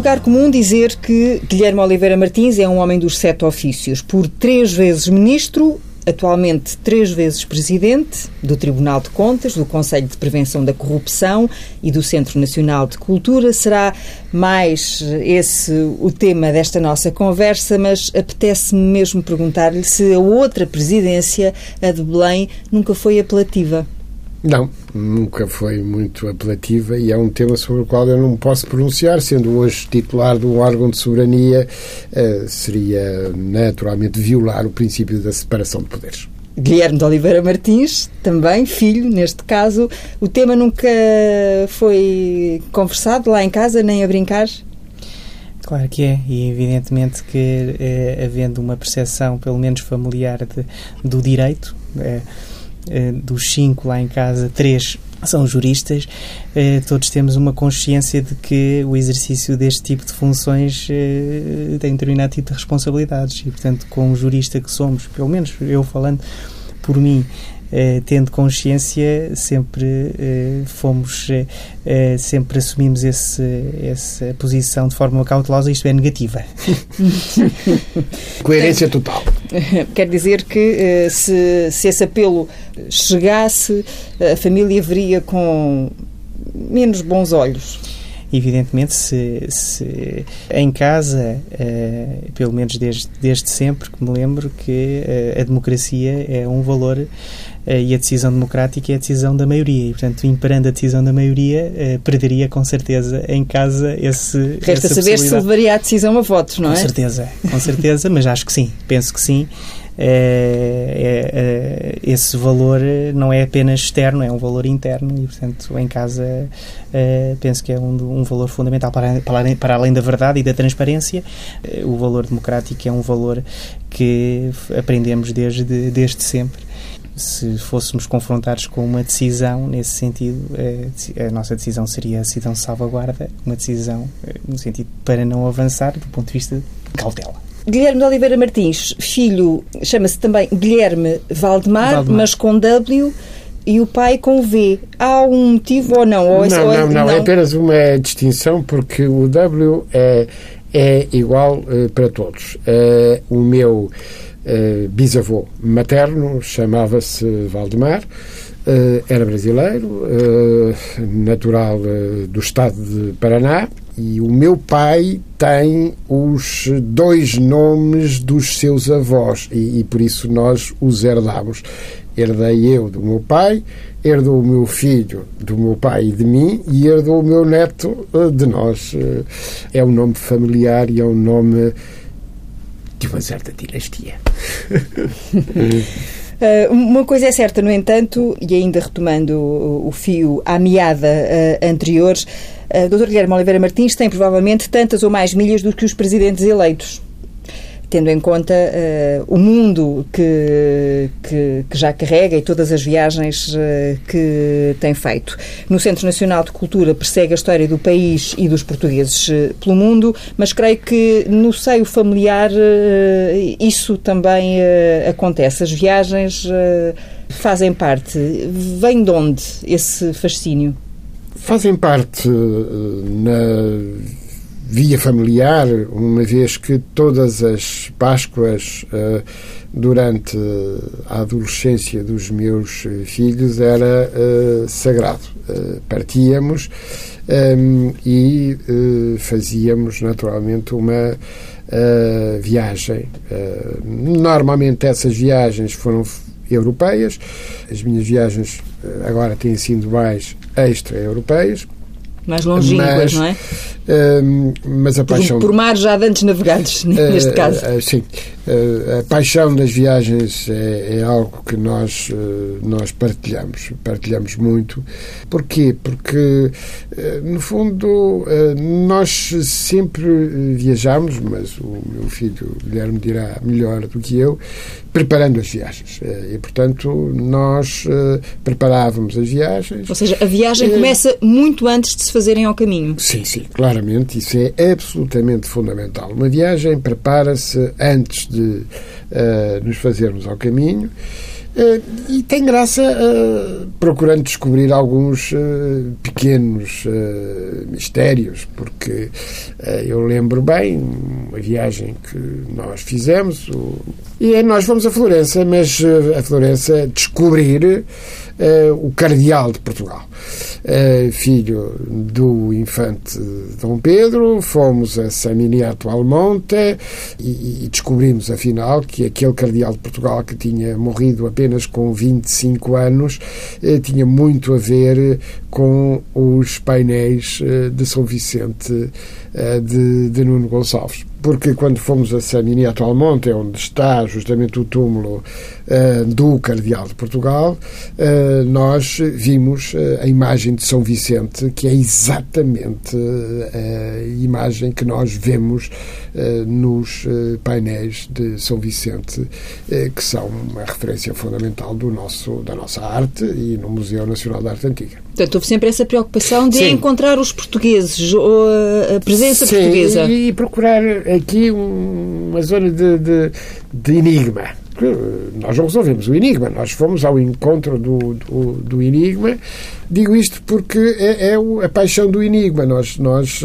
lugar comum dizer que Guilherme Oliveira Martins é um homem dos sete ofícios. Por três vezes ministro, atualmente três vezes presidente do Tribunal de Contas, do Conselho de Prevenção da Corrupção e do Centro Nacional de Cultura. Será mais esse o tema desta nossa conversa, mas apetece-me mesmo perguntar-lhe se a outra presidência, a de Belém, nunca foi apelativa. Não, nunca foi muito apelativa e é um tema sobre o qual eu não posso pronunciar, sendo hoje titular de um órgão de soberania, eh, seria naturalmente violar o princípio da separação de poderes. Guilherme de Oliveira Martins, também filho, neste caso. O tema nunca foi conversado lá em casa, nem a brincar? Claro que é, e evidentemente que, eh, havendo uma percepção, pelo menos familiar, de, do direito, eh, eh, dos cinco lá em casa, três são juristas, eh, todos temos uma consciência de que o exercício deste tipo de funções eh, tem determinado tipo de responsabilidades. E, portanto, com o jurista que somos, pelo menos eu falando por mim, eh, tendo consciência, sempre eh, fomos, eh, sempre assumimos esse, essa posição de forma cautelosa, isto é, negativa. Coerência total. Quer dizer que se, se esse apelo chegasse, a família veria com menos bons olhos evidentemente, se, se em casa, uh, pelo menos desde, desde sempre, que me lembro que uh, a democracia é um valor uh, e a decisão democrática é a decisão da maioria. E, portanto, imperando a decisão da maioria, perderia com certeza em casa esse. Resta saber se levaria a decisão a votos, não é? Com certeza, com certeza, mas acho que sim, penso que sim. É, é, esse valor não é apenas externo, é um valor interno e, portanto, em casa é, penso que é um, um valor fundamental para, para, para, além da verdade e da transparência. É, o valor democrático é um valor que aprendemos desde, desde sempre se fôssemos confrontados com uma decisão nesse sentido, a nossa decisão seria a decisão de salvaguarda, uma decisão no sentido para não avançar do ponto de vista de cautela. Guilherme de Oliveira Martins, filho, chama-se também Guilherme Valdemar, Valdemar, mas com W e o pai com V. Há algum motivo ou não? Ou não, ou não, não, é apenas uma distinção porque o W é, é igual uh, para todos. Uh, o meu uh, bisavô materno chamava-se Valdemar. era brasileiro, natural do estado de Paraná, e o meu pai tem os dois nomes dos seus avós e, e, por isso nós os herdamos. Herdei eu do meu pai, herdou o meu filho do meu pai e de mim e herdou o meu neto uh, de nós. Uh, é um nome familiar e é um nome de uma certa dinastia. Uh, uma coisa é certa, no entanto, e ainda retomando o, fio à meada uh, anteriores, uh, Dr. Guilherme Oliveira Martins tem provavelmente tantas ou mais milhas do que os presidentes eleitos tendo em conta uh, o mundo que, que, que, já carrega e todas as viagens uh, que tem feito. No Centro Nacional de Cultura persegue a história do país e dos portugueses uh, pelo mundo, mas creio que no seio familiar isso também acontece. As viagens fazem parte. Vem de onde esse fascínio? Fazem parte na via familiar, uma vez que todas as Páscoas uh, durante a adolescência dos meus filhos era uh, sagrado. Partíamos ehm, e fazíamos naturalmente uma viagem. normalmente essas viagens foram europeias, as minhas viagens agora têm sido mais extra-europeias. Mais longínquas, não é? Uh, mas a paixão... Por, por mar já de antes navegados, neste uh, caso. Uh, sim. A paixão das viagens é, é algo que nós, nós partilhamos. Partilhamos muito. Porquê? Porque, no fundo, nós sempre viajamos, mas o meu filho Guilherme dirá melhor do que eu, preparando as viagens. E, portanto, nós preparávamos as viagens. Ou seja, a viagem começa muito antes de se fazerem ao caminho. Sim, sim, claramente. Isso é absolutamente fundamental. Uma viagem prepara-se antes de uh, nos fazermos ao caminho. Uh, e tem graça uh, procurando descobrir alguns uh, pequenos mistérios, porque eu lembro bem uma viagem que nós fizemos o, e nós fomos a Florença, mas a Florença descobrir o cardeal de Portugal. filho do infante Dom Pedro, fomos a San Miniato Almonte e, e descobrimos, afinal, que aquele cardeal de Portugal que tinha morrido apenas com 25 anos, eh, tinha muito a ver com os painéis eh, de São Vicente eh, de, de Nuno Gonçalves porque quando fomos a Samini atualmente, é onde está justamente o túmulo uh, do Cardeal de Portugal, uh, nós vimos uh, a imagem de São Vicente, que é exatamente a imagem que nós vemos nos painéis de São Vicente, que são uma referência fundamental do nosso, da nossa arte e no Museu Nacional da Arte Antiga. Portanto, houve sempre essa preocupação de Sim. encontrar os portugueses, a presença Sim, portuguesa. E procurar aqui uma zona de, de, de enigma. Nós não resolvemos o enigma, nós fomos ao encontro do, do, do enigma. Digo isto porque é, é, a paixão do enigma. Nós, nós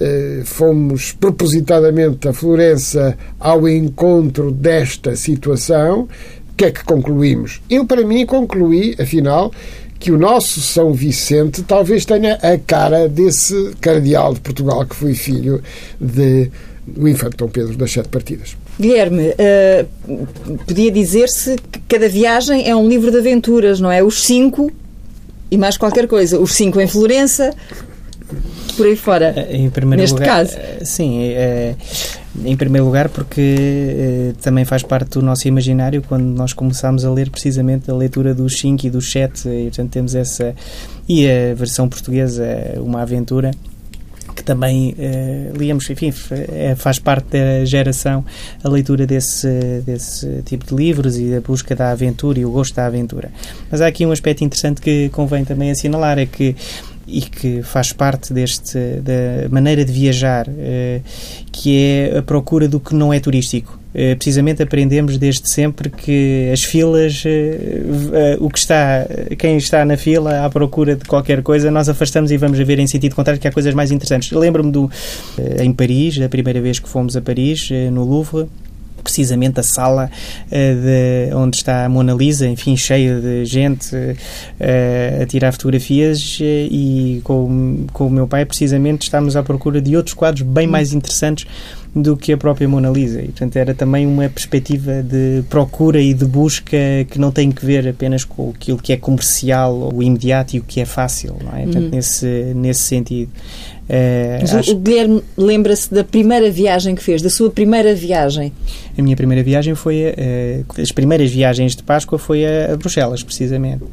eh, fomos propositadamente a Florença ao encontro desta situação. O que é que concluímos? Eu, para mim, concluí, afinal, que o nosso São Vicente talvez tenha a cara desse cardeal de Portugal que foi filho de o infante Dom Pedro das Sete Partidas. Guilherme, uh, podia dizer-se que cada viagem é um livro de aventuras, não é? Os cinco e mais qualquer coisa. Os cinco em Florença, por aí fora. Eh, em primeiro neste lugar, caso. Eh, sim, é, em primeiro lugar porque é, também faz parte do nosso imaginário quando nós começámos a ler precisamente a leitura dos cinco e dos sete e portanto temos essa e a versão portuguesa uma aventura que também uh, líamos, enfim, é, faz parte da geração a leitura desse, desse tipo de livros e a busca da aventura e o gosto da aventura. Mas há aqui um aspecto interessante que convém também assinalar, é que e que faz parte deste da maneira de viajar, uh, que é a procura do que não é turístico. Eh, precisamente aprendemos desde sempre que as filas, eh, eh, o que está, quem está na fila à procura de qualquer coisa, nós afastamos e vamos ver em sentido contrário que há coisas mais interessantes. Lembro-me do em Paris, a primeira vez que fomos a Paris, no Louvre, precisamente a sala uh, de, onde está a Mona Lisa, enfim, cheia de gente uh, a tirar fotografias uh, e com, com o meu pai precisamente estamos à procura de outros quadros bem mais interessantes do que a própria Mona Lisa. E, portanto, era também uma perspectiva de procura e de busca que não tem que ver apenas com aquilo que é comercial, o imediato e o que é fácil, não é? Portanto, uhum. nesse, nesse sentido. Mas acho... o Guilherme lembra-se da primeira viagem que fez, da sua primeira viagem? A minha primeira viagem foi. Uh, as primeiras viagens de Páscoa foi a, a Bruxelas, precisamente.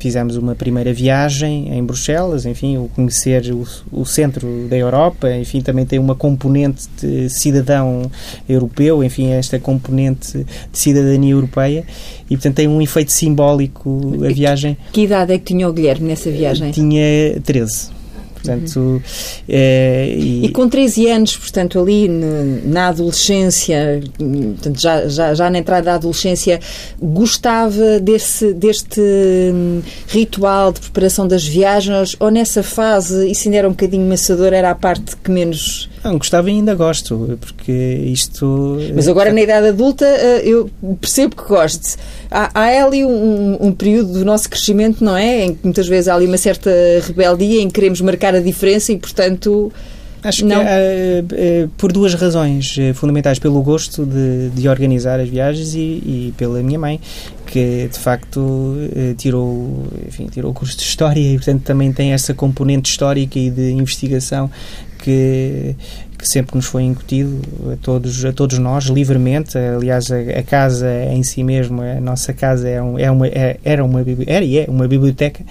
Fizemos uma primeira viagem em Bruxelas, enfim, o conhecer o, o, centro da Europa, enfim, também tem uma componente de cidadão europeu, enfim, esta componente de cidadania europeia e, portanto, tem um efeito simbólico a viagem. Que idade é que tinha o Guilherme nessa viagem? Tinha 13. Portanto, uhum. é, e... e... com 13 anos, portanto, ali na adolescência, portanto, já, já, já na entrada da adolescência, gostava desse, deste hum, ritual de preparação das viagens ou nessa fase isso ainda era um bocadinho maçador, era a parte que menos não, gostava e ainda gosto, porque isto. Mas agora na idade adulta eh, eu percebo que goste. Há, há ali um, um, período do nosso crescimento, não é? Em que muitas vezes há ali uma certa rebeldia em que queremos marcar a diferença e, portanto. Acho não... que uh, por duas razões fundamentais. Pelo gosto de, de organizar as viagens e, e, pela minha mãe, que de facto tirou, enfim, tirou o curso de História e, portanto, também tem essa componente histórica e de investigação que, que sempre nos foi incutido a todos, a todos nós, livremente. Aliás, a, a casa em si mesmo, a nossa casa é, um, é uma, é, era uma, era e é uma biblioteca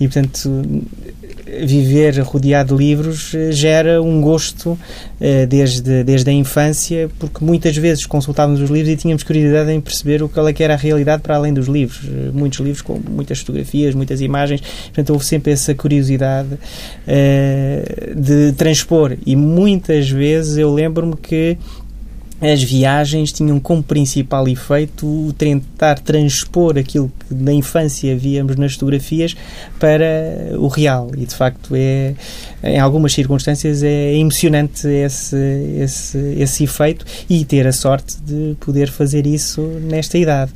e, portanto, viver rodeado de livros eh, gera um gosto eh, desde, desde a infância, porque muitas vezes consultávamos os livros e tínhamos curiosidade em perceber o que é que era a realidade para além dos livros. Eh, muitos livros com muitas fotografias, muitas imagens, portanto houve sempre essa curiosidade de transpor e muitas vezes eu lembro-me que as viagens tinham como principal efeito o tentar transpor aquilo que na infância víamos nas fotografias para o real. E de facto é, em algumas circunstâncias, é emocionante esse, esse, esse efeito e ter a sorte de poder fazer isso nesta idade.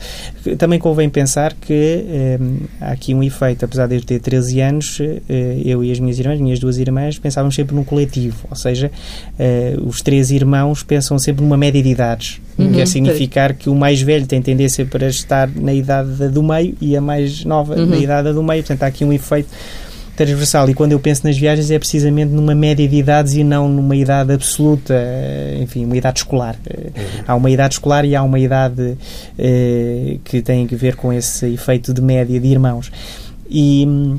Também convém pensar que eh, há aqui um efeito, apesar de eu ter 13 anos, eh, eu e as minhas irmãs, minhas duas irmãs, pensávamos sempre num coletivo, ou seja, eh, os três irmãos pensam sempre numa média média de idades. Uhum. Quer significar que o mais velho tem tendência para estar na idade do meio e a mais nova uhum. na idade do meio. Portanto, há aqui um efeito transversal. E quando eu penso nas viagens é precisamente numa média de idades e não numa idade absoluta, eh, enfim, uma idade escolar. Eh, uhum. Há uma idade escolar e há uma idade eh, que tem a ver com esse efeito de média de irmãos. E hum,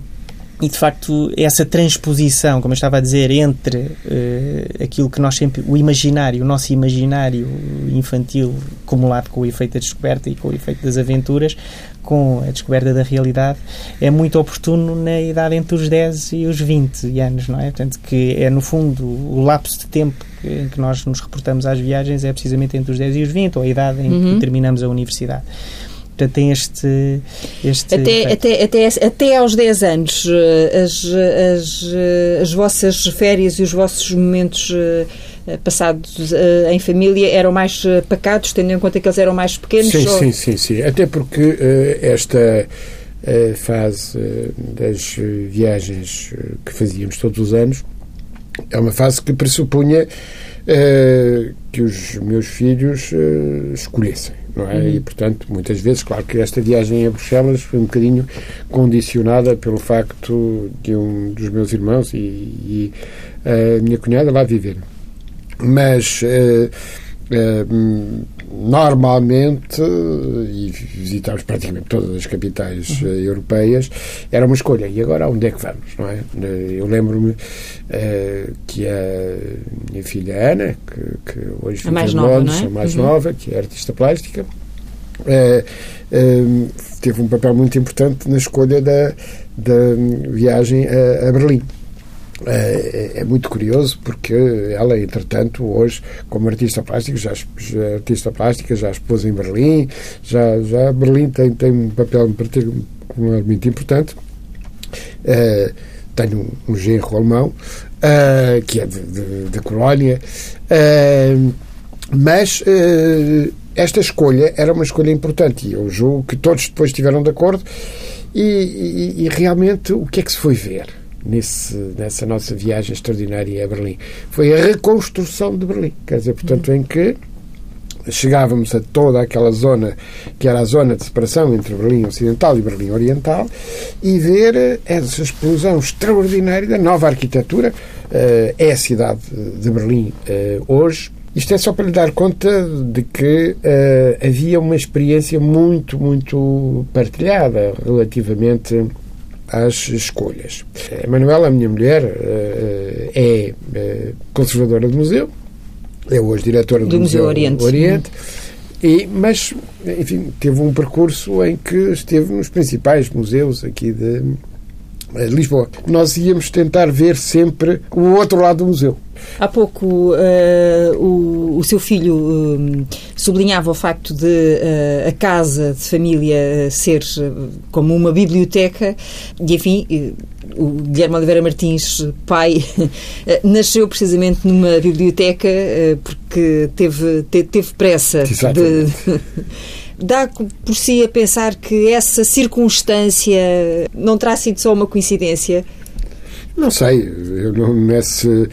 e de facto essa transposição, como eu estava a dizer, entre uh, aquilo que nós sempre, o imaginário, o nosso imaginário infantil, acumulado com o efeito da descoberta e com o efeito das aventuras, com a descoberta da realidade, é muito oportuno na idade entre os 10 e os 20 anos, não é? Portanto, que é no fundo o lapso de tempo em que nós nos reportamos às viagens é precisamente entre os 10 e os 20, ou a idade em uhum. que terminamos a universidade. Portanto, tem este. este até, até, até, até aos 10 anos, eh, as, as, eh, as vossas férias e os vossos momentos eh, passados em família eram mais pacados, tendo em conta que eles eram mais pequenos? Sim, ou... sim, sim, sim. Até porque uh, esta uh, fase das viagens que fazíamos todos os anos é uma fase que pressupunha que os meus filhos escolhessem não é? Uhum. E, portanto, muitas vezes, claro que esta viagem a Bruxelas foi um bocadinho condicionada pelo facto de um dos meus irmãos e, e a minha cunhada lá viver. Mas, uh, uh, normalmente, e visitámos praticamente todas as capitais uhum. uh, europeias, era uma escolha. E agora, onde é que vamos, não é? Eu lembro-me que a minha filha Ana, que, que hoje mais em Londres, é? a mais uhum. nova, que é artista plástica, é, é, teve um papel muito importante na escolha da, da viagem a, a Berlim. É, é, muito curioso porque ela, entretanto, hoje, como artista plástica, já, já artista plástica, já expôs em Berlim, já, já Berlim tem, tem um papel muito importante. É, tenho um, um genro alemão, uh, que é de Colónia, uh, mas uh, esta escolha era uma escolha importante e eu julgo que todos depois estiveram de acordo. E, e, e, realmente, o que é que se foi ver nesse, nessa nossa viagem extraordinária a Berlim? Foi a reconstrução de Berlim. Quer dizer, portanto, em que chegávamos a toda aquela zona que era a zona de separação entre Berlim Ocidental e Berlim Oriental e ver essa explosão extraordinária da nova arquitetura. Eh, é a cidade de Berlim eh, hoje isto é só para lhe dar conta de que havia uma experiência muito, muito partilhada relativamente às escolhas. A Manuela, a minha mulher, uh, é uh, conservadora do museu, é hoje diretora do, do Museu, Oriente. Oriente e, mas, enfim, teve um percurso em que esteve nos principais museus aqui de Lisboa. Nós íamos tentar ver sempre o outro lado do museu. Há pouco uh, o, o, seu filho uh, sublinhava o facto de uh, a casa de família ser como uma biblioteca e, enfim, o Guilherme Oliveira Martins, pai, nasceu precisamente numa biblioteca porque teve, teve, teve pressa Exatamente. de dá por si a pensar que essa circunstância não terá sido só uma coincidência? Não sei, eu não nesse, uh,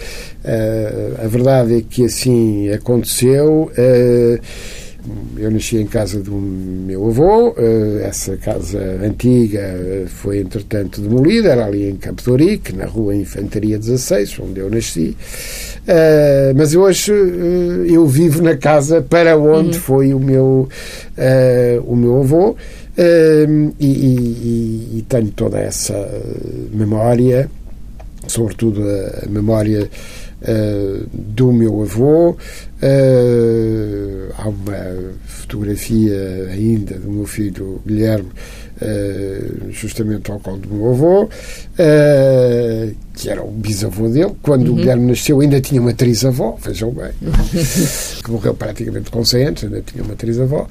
a verdade é que assim aconteceu. Uh, eu nasci em casa do meu avô, uh, essa casa antiga foi entretanto demolida, era ali em Campo de Ourique, na rua Infantaria 16, onde eu nasci. Uh, mas hoje uh, eu vivo na casa para onde uhum. foi o meu, uh, o meu avô e, e, e, tenho toda essa memória, sobretudo a, a memória do meu avô. há uma fotografia ainda do meu filho Guilherme, justamente ao colo do meu avô que era o bisavô dele. Quando uhum. o Guilherme nasceu, ainda tinha uma trisavó, vejam bem, que morreu praticamente com 100 anos, ainda tinha uma trisavó.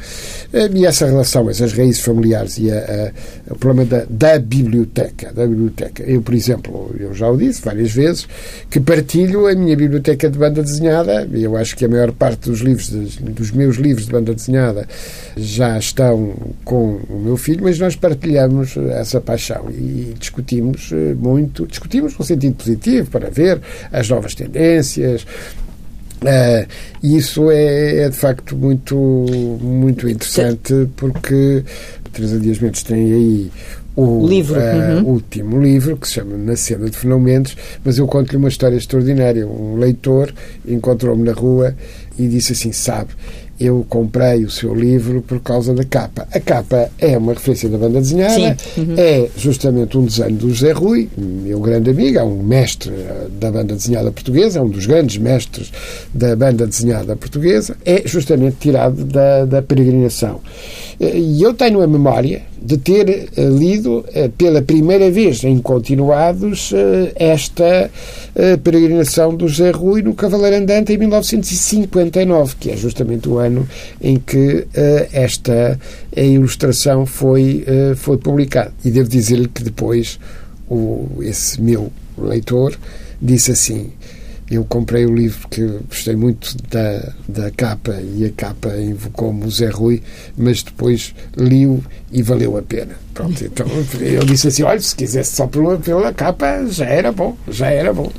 E essa relação, essas raízes familiares e a, a, o problema da, da, biblioteca, da biblioteca. Eu, por exemplo, eu já o disse várias vezes, que partilho a minha biblioteca de banda desenhada. Eu acho que a maior parte dos livros, dos meus livros de banda desenhada, já estão com o meu filho, mas nós partilhamos essa paixão e discutimos eh, muito, discutimos no sentido positivo, para ver as novas tendências, Uh, isso é, é, de facto muito, muito interessante porque Teresa Dias Mendes tem aí o livro. Uh, uhum. último livro que se chama Na Cena de Finalmente, mas eu conto-lhe uma história extraordinária. Um leitor encontrou-me na rua e disse assim: Sabe, eu comprei o seu livro por causa da capa. A capa é uma referência da banda desenhada, uhum. é justamente um desenho do José Rui, meu grande amigo, é um mestre eh, da banda desenhada portuguesa, é um dos grandes mestres da banda desenhada portuguesa, é justamente tirado da, da peregrinação. Eh, e eu tenho a memória de ter eh, lido pela primeira vez em continuados esta peregrinação do José Rui no Cavaleiro Andante em 1959, que é justamente o ano em que esta ilustração foi, foi publicada. E devo dizer-lhe que depois o, esse meu leitor disse assim eu comprei o livro porque gostei muito da, da capa e a capa invocou-me o Zé Rui, mas depois li-o e valeu a pena. Pronto, então eu disse assim: olha, se quisesse só pela, pela capa, já era bom, já era bom.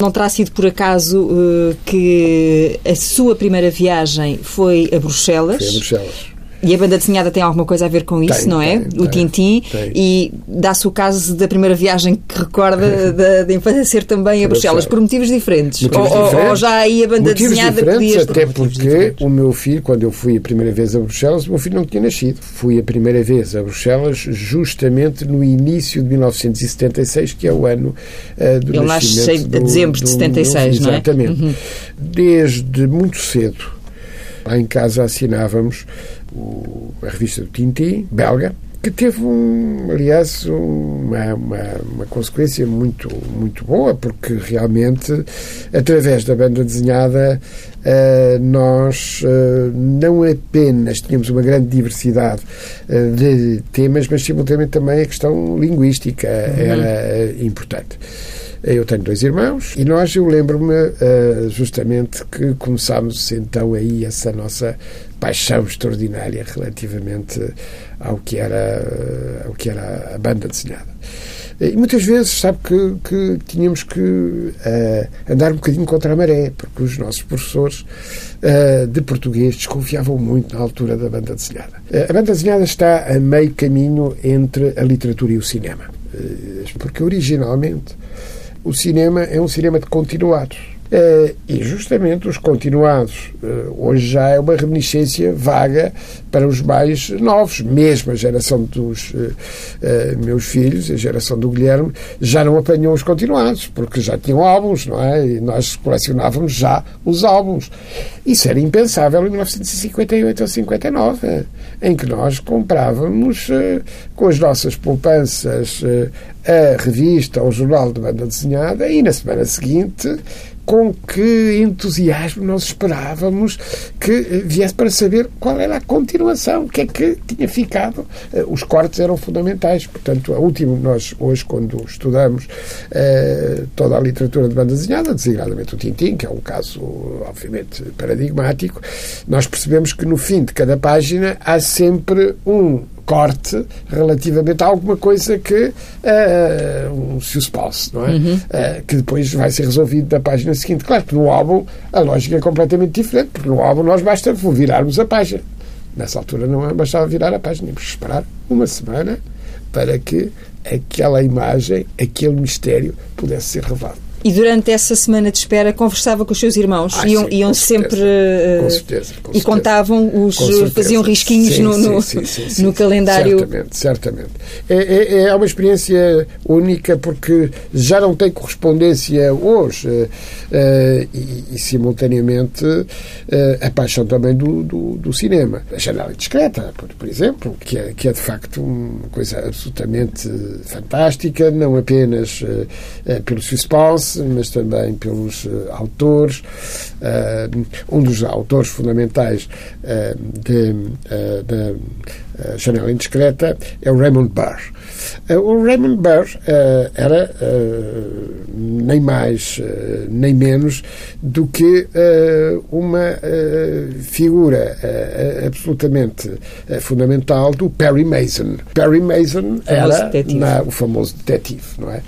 Não terá sido por acaso uh, que a sua primeira viagem foi a Bruxelas? Foi a Bruxelas. E a banda desenhada tem alguma coisa a ver com isso, tem, não é? Tem, o Tintim. E dá-se o caso da primeira viagem que recorda da, da infância ser também a Bruxelas, por motivos diferentes. Motivos ou, diferentes. ou, já aí a banda motivos desenhada diferentes, Até porque o meu filho, quando eu fui a primeira vez a Bruxelas, o meu filho não tinha nascido. Fui a primeira vez a Bruxelas justamente no início de 1976, que é o ano uh, do Ele nascimento. Ele nasce de dezembro de 76, do, não é? Exatamente. Uhum. Desde muito cedo, lá em casa assinávamos o, a revista do Tintin, belga, que teve, um, aliás, uma, uma, uma, consequência muito, muito boa, porque realmente, através da banda desenhada, uh, nós uh, não apenas tínhamos uma grande diversidade uh, de temas, mas simultaneamente também a questão linguística uhum. era importante. Eu tenho dois irmãos e nós, eu lembro-me uh, justamente que começámos então aí essa nossa paixão extraordinária relativamente ao que era, ao que era a banda desenhada. E muitas vezes, sabe que, que tínhamos que uh, andar um bocadinho contra a maré, porque os nossos professores uh, de português desconfiavam muito na altura da banda desenhada. Uh, a banda desenhada está a meio caminho entre a literatura e o cinema. porque originalmente o cinema é um cinema de continuados. Uh, e justamente os continuados uh, hoje já é uma reminiscência vaga para os mais novos, mesmo a geração dos uh, meus filhos, a geração do Guilherme, já não apanhou os continuados, porque já tinham álbuns, não é? E nós colecionávamos já os álbuns. Isso era impensável em 1958 ou 59, em que nós comprávamos com as nossas poupanças a revista ou o jornal de banda desenhada e na semana seguinte com que entusiasmo nós esperávamos que viesse para saber qual era a continuação, o que é que tinha ficado. Eh, os cortes eram fundamentais. Portanto, a última, nós hoje, quando estudamos uh, toda a literatura de banda desenhada, designadamente o Tintim, que é um caso, obviamente, paradigmático, nós percebemos que no fim de cada página há sempre um corte relativamente a alguma coisa que uh, um suspense, não é? Uhum. Uh, que depois vai ser resolvido na página seguinte. Claro que no álbum a lógica é completamente diferente, porque no álbum nós basta virarmos a página. Nessa altura não bastava virar a página, tínhamos esperar uma semana para que aquela imagem, aquele mistério pudesse ser revelado. E durante essa semana de espera conversava com os seus irmãos? Ah, iam sim, iam sempre. certeza. uh, Com certeza, com e certeza. contavam os. Faziam risquinhos Sim, no, no, sim, sim, sim, no calendário. Certamente, certamente. É, é, é uma experiência única porque já não tem correspondência hoje eh, eh, e, e, simultaneamente, eh, a paixão também do, do, do cinema. A janela discreta, por, por exemplo, que é, que é de facto uma coisa absolutamente fantástica, não apenas eh, eh, pelo suspense, mas também pelos eh, autores. Eh, um dos autores fundamentais eh, da Janela Indiscreta é o Raymond Burr. O Raymond Burr era nem mais nem menos do que uma figura absolutamente fundamental do Perry Mason. Perry Mason era detetive. na- o famoso detetive, não é?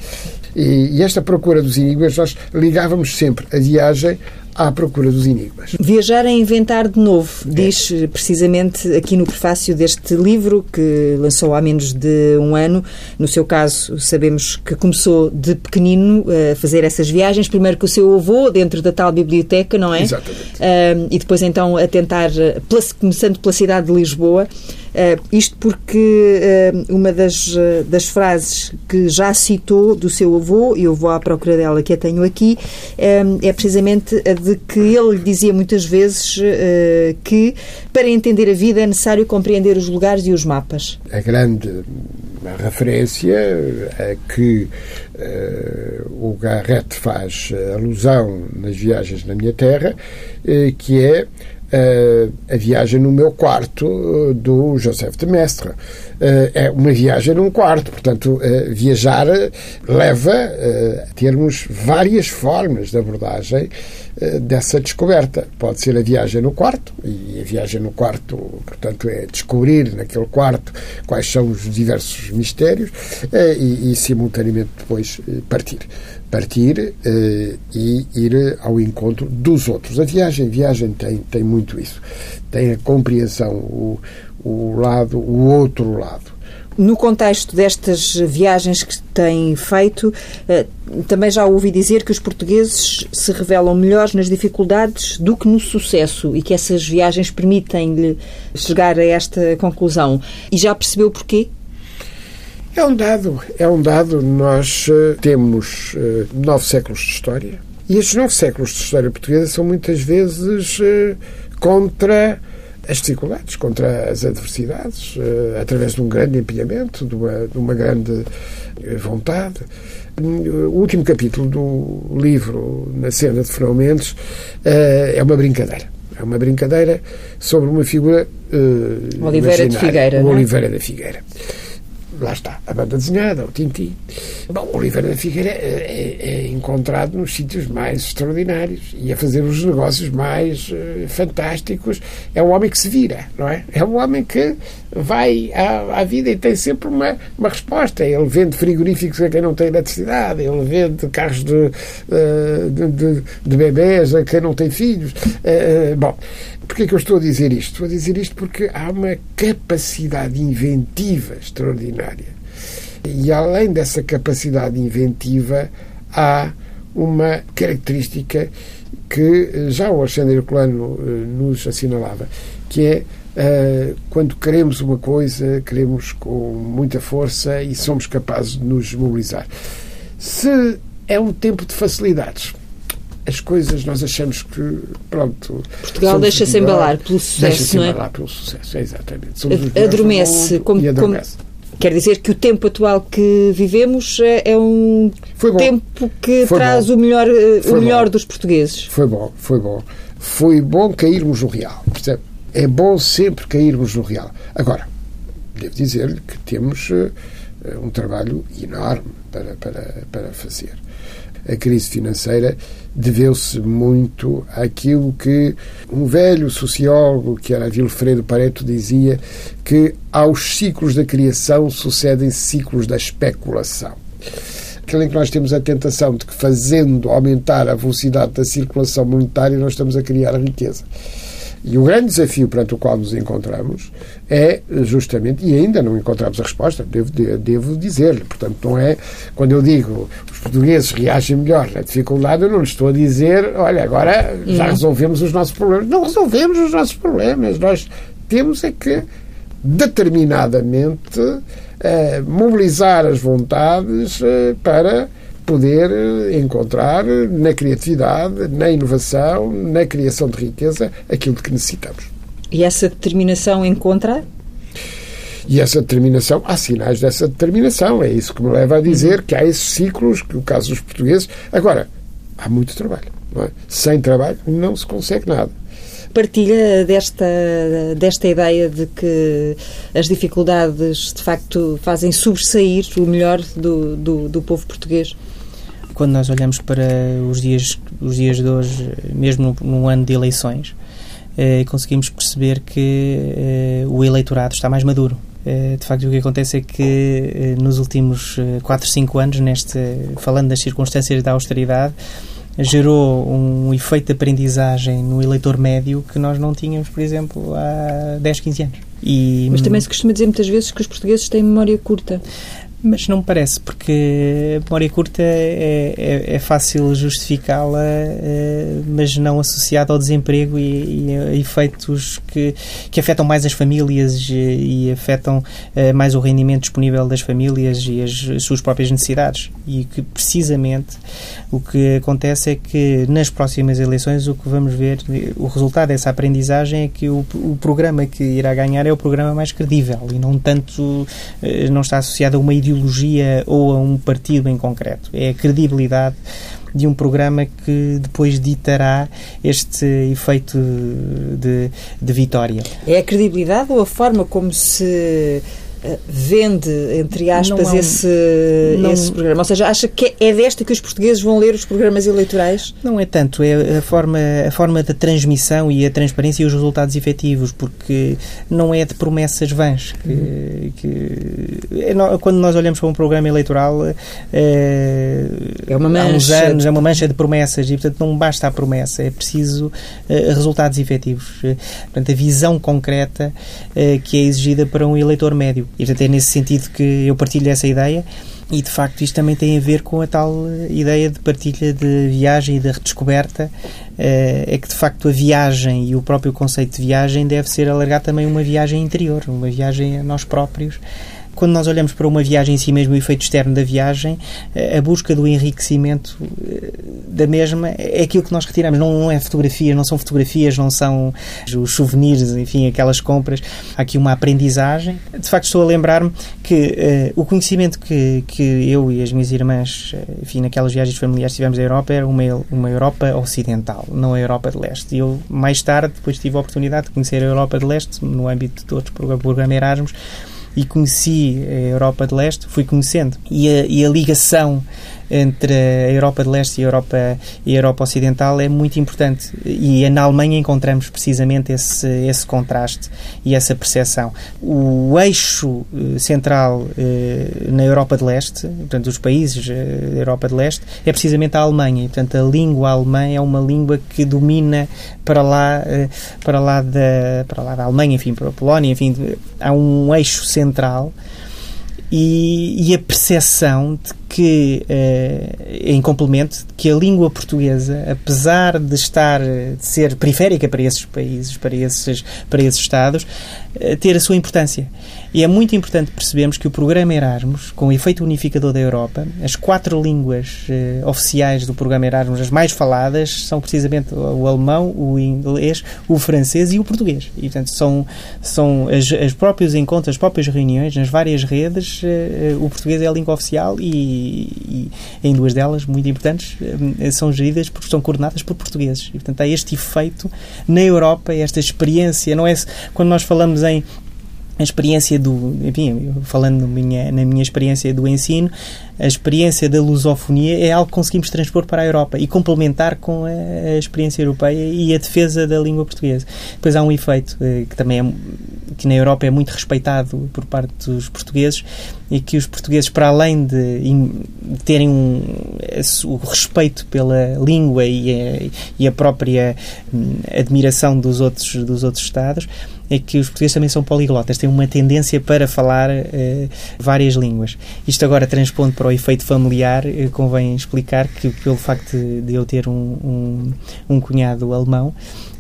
E, e esta procura dos enigmas, nós ligávamos sempre a viagem à procura dos enigmas. Viajar é inventar de novo, diz eh, precisamente aqui no prefácio deste livro que lançou há menos de um ano. No seu caso, sabemos que começou de pequenino eh, a fazer essas viagens, primeiro com o seu avô, dentro da tal biblioteca, não é? Exatamente. E depois então a tentar, eh, pela- começando pela cidade de Lisboa, ah, isto porque ah, uma das, ah, das frases que já citou do seu avô, e eu vou à procura dela que a tenho aqui, é precisamente a de que ele dizia muitas vezes ah, que para entender a vida é necessário compreender os lugares e os mapas. a grande referência a que eh, o Garrett faz alusão nas viagens na minha terra, eh, que é eh, a viagem no meu quarto eh, do Joseph de Mestre. Eh, é uma viagem num quarto, portanto, viajar leva a termos várias formas de abordagem dessa descoberta. Pode ser a viagem no quarto, e a viagem no quarto, portanto, é descobrir naquele quarto quais são os diversos mistérios eh, e, e, simultaneamente, depois eh, partir. Partir eh, e ir ao encontro dos outros. A viagem, viagem tem, tem muito isso. Tem a compreensão, o, o lado, o outro lado. No contexto destas viagens que tem feito, eh, também já ouvi dizer que os portugueses se revelam melhores nas dificuldades do que no sucesso e que essas viagens permitem-lhe chegar a esta conclusão. E já percebeu porquê? É um dado, é um dado. Nós eh, temos eh, nove séculos de história e estes nove séculos de história portuguesa são muitas vezes contra as dificuldades, contra as adversidades, eh, através de um grande empenhamento, de uma, de uma grande eh, vontade. O último capítulo do livro, Na Cena de Fernão Mendes, eh, é uma brincadeira. É uma brincadeira sobre uma figura eh, Oliveira de Figueira, é? Oliveira da Figueira lá está, a banda desenhada, o Tintim. Bom, Oliveira da Figueira é, é- encontrado nos sítios mais extraordinários e a fazer os negócios mais eh, fantásticos. É um homem que se vira, não é? É um homem que vai à, à vida e tem sempre uma, uma resposta. Ele vende frigoríficos a quem não tem eletricidade, ele vende carros de, eh, de, de, de bebés a quem não tem filhos. Eh, eh, bom, Porquê é que eu estou a dizer isto? Estou a dizer isto porque há uma capacidade inventiva extraordinária. E além dessa capacidade inventiva, há uma característica que eh, já o Alexandre Herculano eh, nos assinalava, que é eh, quando queremos uma coisa, queremos com muita força e somos capazes de nos mobilizar. Se é um tempo de facilidades, as coisas nós achamos que, pronto. Portugal deixa-se embalar pelo sucesso, Deixa-se não é? embalar pelo sucesso, exatamente. Somos Adormece, como- adormece. Quer dizer que o tempo atual que vivemos é, é um tempo que Foi traz bom. o melhor, eh, Foi o melhor bom. dos portugueses. Foi bom, foi bom. Foi bom cairmos no real. Percebe? É bom sempre cairmos no real. Agora, devo dizer-lhe que temos eh, um trabalho enorme para, para, para fazer. A crise financeira deveu-se muito àquilo que um velho sociólogo, que era Vilfredo Pareto, dizia que aos ciclos da criação sucedem ciclos da especulação aquele em que nós temos a tentação de que, fazendo aumentar a velocidade da circulação monetária, nós estamos a criar riqueza. E o grande desafio perante o qual nos encontramos é justamente, e ainda não encontramos a resposta, devo, devo dizer-lhe, portanto, não é quando eu digo portugueses reagem melhor na dificuldade, eu não lhes estou a dizer, olha, agora já uhum. resolvemos os nossos problemas. Não resolvemos os nossos problemas, nós temos é que determinadamente eh, mobilizar as vontades eh, para poder eh, encontrar na criatividade, na inovação, na criação de riqueza aquilo de que necessitamos. E essa determinação encontra? E essa determinação, há sinais dessa determinação. É isso que me leva a dizer que há esses ciclos, que o caso dos portugueses. Agora, há muito trabalho. É? Sem trabalho não se consegue nada partilha desta, desta ideia de que as dificuldades de facto fazem sobressair o melhor do, do, do povo português? Quando nós olhamos para os dias, os dias de hoje, mesmo no, ano de eleições, eh, conseguimos perceber que eh, o eleitorado está mais maduro. Eh, de facto, o que acontece é que eh, nos últimos 4, eh, 5 anos, neste, falando das circunstâncias da austeridade, gerou um efeito de aprendizagem no eleitor médio que nós não tínhamos, por exemplo, há 10, 15 anos. E, Mas também se costuma dizer muitas vezes que os portugueses têm memória curta. Mas não me parece, porque a memória curta é, é, é fácil justificá-la, é, mas não associada ao desemprego e, e a efeitos que, que afetam mais as famílias e, e afetam é, mais o rendimento disponível das famílias e as, as, suas próprias necessidades. E que precisamente o que acontece é que nas próximas eleições o que vamos ver, o resultado dessa aprendizagem é que o, o programa que irá ganhar é o programa mais credível e não tanto, eh, não está associado a uma ideologia ideologia ou a um partido em concreto. É a credibilidade de um programa que depois ditará este efeito de, de vitória. É a credibilidade ou a forma como se vende, entre aspas, um, esse, não, esse programa? Ou seja, acha que é desta que os portugueses vão ler os programas eleitorais? Não é tanto, é a forma, a forma da transmissão e a transparência e os resultados efetivos, porque não é de promessas vãs. Que, que é, quando nós olhamos para um programa eleitoral, é, é uma mancha. há uns anos, é uma mancha de promessas e, portanto, não basta a promessa, é preciso é, resultados efetivos. Portanto, a visão concreta é, que é exigida para um eleitor médio. E, portanto, é nesse sentido que eu partilho essa ideia. E de facto isto também tem a ver com a tal ideia de partilha de viagem e de redescoberta. Eh, é que de facto a viagem e o próprio conceito de viagem deve ser alargado também uma viagem interior, uma viagem a nós próprios quando nós olhamos para uma viagem em si mesmo, o efeito externo da viagem, eh, a busca do enriquecimento eh, da mesma é aquilo que nós retiramos. Não, é fotografia, não são fotografias, não são os souvenirs, enfim, aquelas compras. Há aqui uma aprendizagem. De facto, estou a lembrar-me que uh, o conhecimento que, que eu e as minhas irmãs, enfim, naquelas viagens familiares tivemos da Europa, era uma, uma Europa ocidental, não a Europa de Leste. E eu, mais tarde, depois tive a oportunidade de conhecer a Europa de Leste no âmbito de outros programas Erasmus e conheci a Europa de Leste, fui conhecendo. E a, e a ligação entre a Europa de Leste e a Europa, e a Europa Ocidental é muito importante. E na Alemanha encontramos precisamente esse, esse contraste e essa percepção. O eixo eh, central eh, na Europa de Leste, portanto, os países eh, da Europa de Leste, é precisamente a Alemanha. E, portanto, a língua alemã é uma língua que domina para lá, para lá, da, para lá da Alemanha, enfim, para a Polónia, enfim, há um eixo central e, e a percepção de que, eh, em complemento, que a língua portuguesa, apesar de estar, de ser periférica para esses países, para esses, para esses Estados, eh, ter a sua importância. E é muito importante percebermos que o programa Erasmus, com o efeito unificador da Europa, as quatro línguas eh, oficiais do programa Erasmus, as mais faladas, são precisamente o alemão, o inglês, o francês e o português. E, portanto, são, são as, as próprios encontros, as próprias reuniões, nas várias redes, eh, o português é a língua oficial e, e, em duas delas, muito importantes, são geridas porque são coordenadas por portugueses. E, portanto, há este efeito na Europa, esta experiência. Não é quando nós falamos a experiência do, enfim, falando minha, na minha experiência do ensino, a experiência da lusofonia é algo que conseguimos transpor para a Europa e complementar com a, a experiência europeia e a defesa da língua portuguesa. Depois há um efeito eh, que também é, que na Europa é muito respeitado por parte dos portugueses e que os portugueses, para além de, terem um, o respeito pela língua e a, e a própria hum, admiração dos outros, dos outros Estados, é que os portugueses também são poliglotas, têm uma tendência para falar uh, várias línguas. Isto agora transpondo para o efeito familiar, uh, convém explicar que pelo facto de eu ter um, um, um cunhado alemão,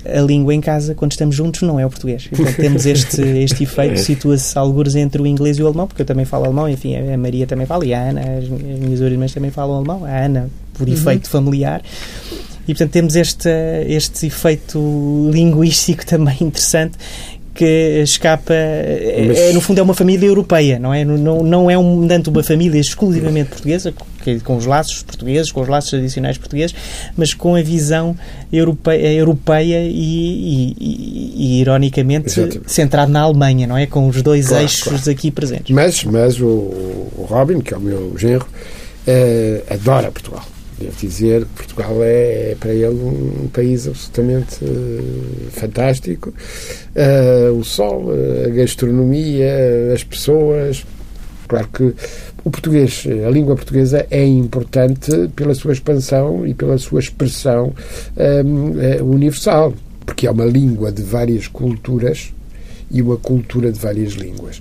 a língua em casa, quando estamos juntos, não é o português. Então temos este, este efeito, situa-se alguns entre o inglês e o alemão, porque eu também falo alemão, enfim, a Maria também fala, e a Ana, as, as minhas irmãs também falam alemão, a Ana, por uhum. efeito familiar. E, portanto, temos este, este efeito linguístico também interessante que escapa. Mas... É, no fundo, é uma família europeia, não é? Não, não é um, tanto uma família exclusivamente portuguesa, com os laços portugueses, com os laços tradicionais portugueses, mas com a visão europeia, europeia e, e, e, ironicamente, Exatamente. centrado na Alemanha, não é? Com os dois claro, eixos claro. aqui presentes. Mas, mas o, o Robin, que é o meu genro, eh, adora Portugal Devo dizer, Portugal é, é para ele um país absolutamente uh, fantástico. Uh, o sol, a gastronomia, as pessoas. Claro que o português, a língua portuguesa é importante pela sua expansão e pela sua expressão um, é universal, porque é uma língua de várias culturas e uma cultura de várias línguas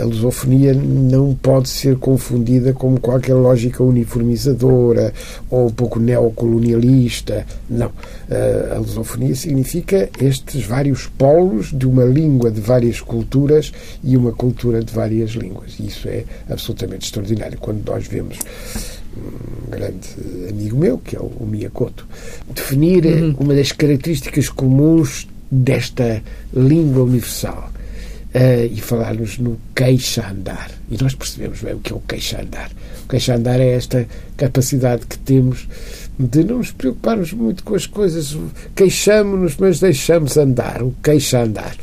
a lusofonia não pode ser confundida com qualquer lógica uniformizadora ou um pouco neocolonialista. Não. A lusofonia significa estes vários polos de uma língua de várias culturas e uma cultura de várias línguas. E isso é absolutamente extraordinário. Quando nós vemos um grande amigo meu, que é o Miyakoto, definir uhum. uma das características comuns desta língua universal uh, e falar-nos no queixa-andar. E nós percebemos bem o que é o queixa-andar. O queixa-andar é esta capacidade que temos de não nos preocuparmos muito com as coisas. Queixamos-nos, mas deixamos andar. O queixa-andar.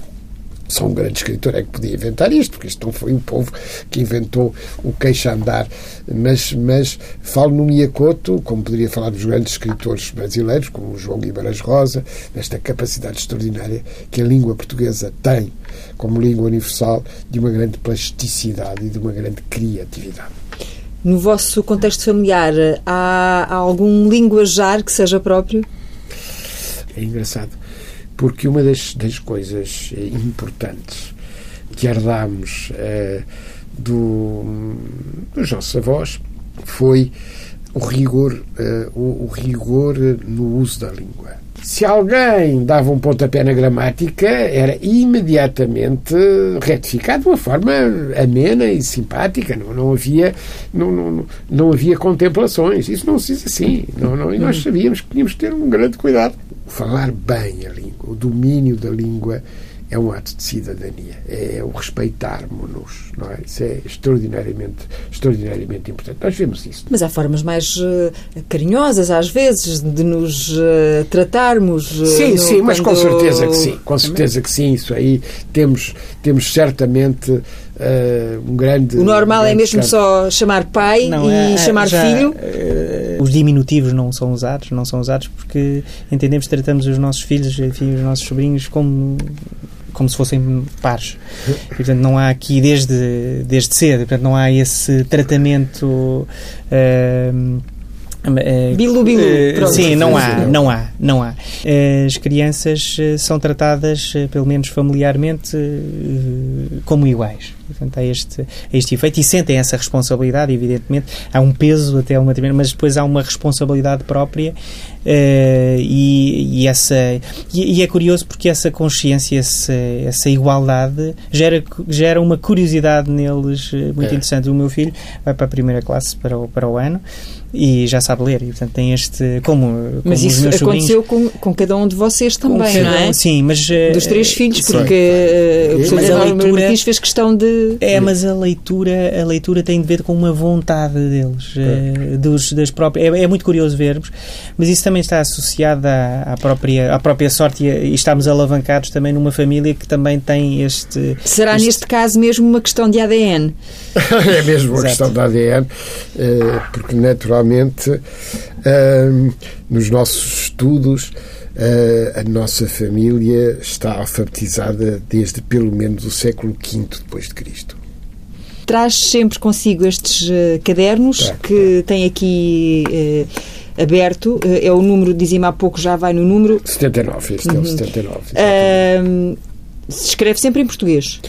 Só um grande escritor é que podia inventar isto, porque isto não foi o povo que inventou o queixa-andar. Mas, mas falo no Miyakoto, como poderia falar dos grandes escritores brasileiros, como João Guimarães Rosa, desta capacidade extraordinária que a língua portuguesa tem como língua universal de uma grande plasticidade e de uma grande criatividade. No vosso contexto familiar, há algum linguajar que seja próprio? É engraçado porque uma das, das coisas eh, importantes que herdámos eh, do, dos nossos avós foi o rigor, eh, o, o rigor no uso da língua. Se alguém dava um pontapé na gramática, era imediatamente retificado de uma forma amena e simpática. Não, não, havia, não, não, não havia contemplações. Isso não se diz assim. Não, não, e nós sabíamos que tínhamos que ter um grande cuidado falar bem a língua, o domínio da língua é um ato de cidadania, é o respeitarmos-nos, não é? Isso é extraordinariamente, extraordinariamente importante. Nós vemos isso. Mas há formas mais uh, carinhosas, às vezes, de nos uh, tratarmos. Uh, sim, no, sim, mas quando... com certeza que sim, com certeza que sim, isso aí temos, temos certamente Uh, um grande. O normal é mesmo só chamar pai não, e é, chamar já, filho? Uh, os diminutivos não são usados, não são usados porque entendemos que tratamos os nossos filhos, enfim, os nossos sobrinhos como como se fossem pares. E, portanto, não há aqui desde, desde cedo, portanto, não há esse tratamento uh, Uh, bilu, bilu. Uh, sim, não há, não há, não há. As crianças são tratadas, pelo menos familiarmente, como iguais. Portanto, há este, este efeito e sentem essa responsabilidade, evidentemente. Há um peso até uma determinada, mas depois há uma responsabilidade própria e, e, essa, e, e, é curioso porque essa consciência, essa, essa igualdade gera, gera uma curiosidade neles muito é. interessante. O meu filho vai para a primeira classe para o, para o ano e já sabe ler. E, portanto, tem este. Como, como mas isso aconteceu com, com cada um de vocês também, não é? Sim, mas. Dos três filhos, porque uh, o professor Martins fez questão de É, mas a leitura, a leitura tem de ver com uma vontade deles, é. dos, das próprias. É, é, muito curioso vermos, mas isso também está associado à, à, própria, à própria sorte e, e, estamos alavancados também numa família que também tem este. Será este... neste caso mesmo uma questão de ADN? é mesmo uma Exato. questão de ADN, eh, porque naturalmente eh, nos nossos estudos Uh, a nossa família está alfabetizada desde pelo menos o século V depois de Cristo. Traz sempre consigo estes uh, cadernos tá, que tá. tem aqui uh, aberto. é o número, dizia-me há pouco, já vai no número. 79, este uhum. é o 79. Uhum. se escreve sempre em português.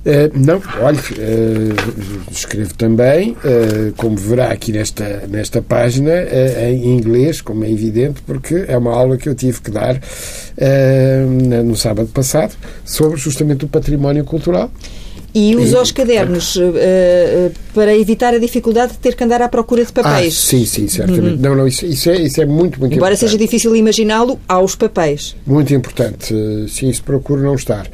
Uh, não, olhe, uh, escrevo também, uh, como verá aqui nesta, nesta página, em inglês, como é evidente, porque é uma aula que eu tive que dar no sábado passado sobre justamente o património cultural. E usa os cadernos uh, para evitar a dificuldade de ter que andar à procura de papéis. Ah, sim, sim, certamente. Uhum. Não, não, isso, isso, é, isso é muito, muito Embora importante. seja difícil imaginá-lo, há os papéis. Muito importante. Sim, isso procuro não estar.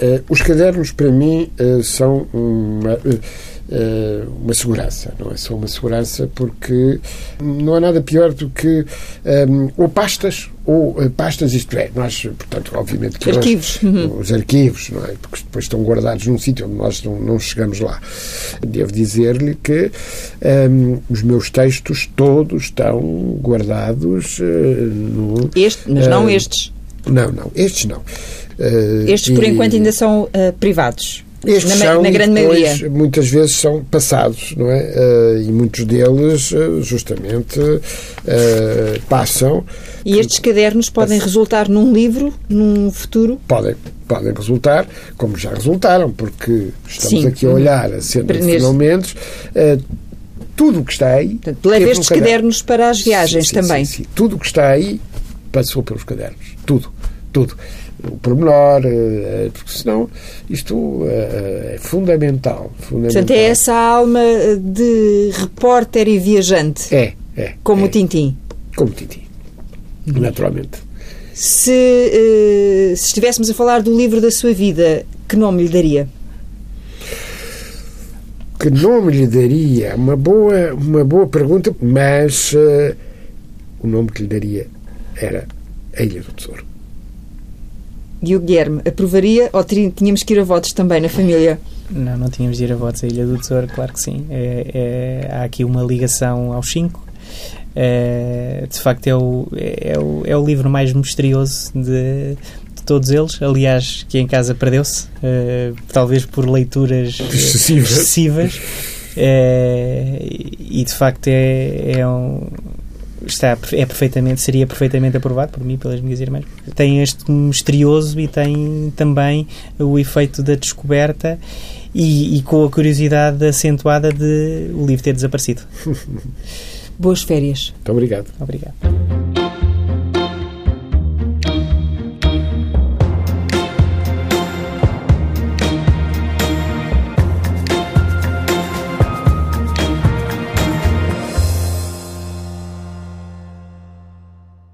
Uh, os cadernos, para mim, uh, são uma, uh, uma segurança, não é? São uma segurança porque não há nada pior do que um, ou pastas ou pastas, isto é, nós, portanto, obviamente que arquivos. Nós, uhum. os arquivos, não é? Porque depois estão guardados num sítio onde nós não, não chegamos lá. Devo dizer-lhe que um, os meus textos todos estão guardados no. Este, mas não estes. Não, não, estes não. Uh, Estes, por e, enquanto, ainda são uh, privados. Estes na, são, na grande depois, maioria. muitas vezes são passados, não é? Uh, e muitos deles, justamente, passam. E estes cadernos podem resultar num livro, num futuro? Podem, podem resultar, como já resultaram, porque estamos Sim. aqui a olhar a cena de finalmente. tudo o que está aí. leve estes cadernos para as viagens sim, também. Sim, sim, Tudo o que está aí passou pelos cadernos. Tudo. Tudo o pormenor, eh, porque senão isto eh, é fundamental, fundamental. Portanto, é essa alma de repórter e viajante. É, é. Como é. o Tintim. Como o Tintim, naturalmente. Se, se estivéssemos a falar do livro da sua vida, que nome lhe daria? Que nome lhe daria? Uma boa, uma boa pergunta, mas uh, o nome que lhe daria era A Ilha do Tesouro. E o Guilherme aprovaria ou tínhamos que ir a votos também na família? Não, não tínhamos de ir a votos. A Ilha do Tesouro, claro que sim. É, é, há aqui uma ligação aos cinco. É, de facto, é o, é, o, é o livro mais misterioso de, de todos eles. Aliás, que em casa perdeu-se, uh, talvez por leituras excessivas. excessivas. É, e de facto é, é um está, é perfeitamente, seria perfeitamente aprovado por mim e pelas minhas irmãs. Tem este misterioso e tem também o efeito da descoberta e, e com a curiosidade acentuada de o livro ter desaparecido. Boas férias. Muito obrigado. Obrigado.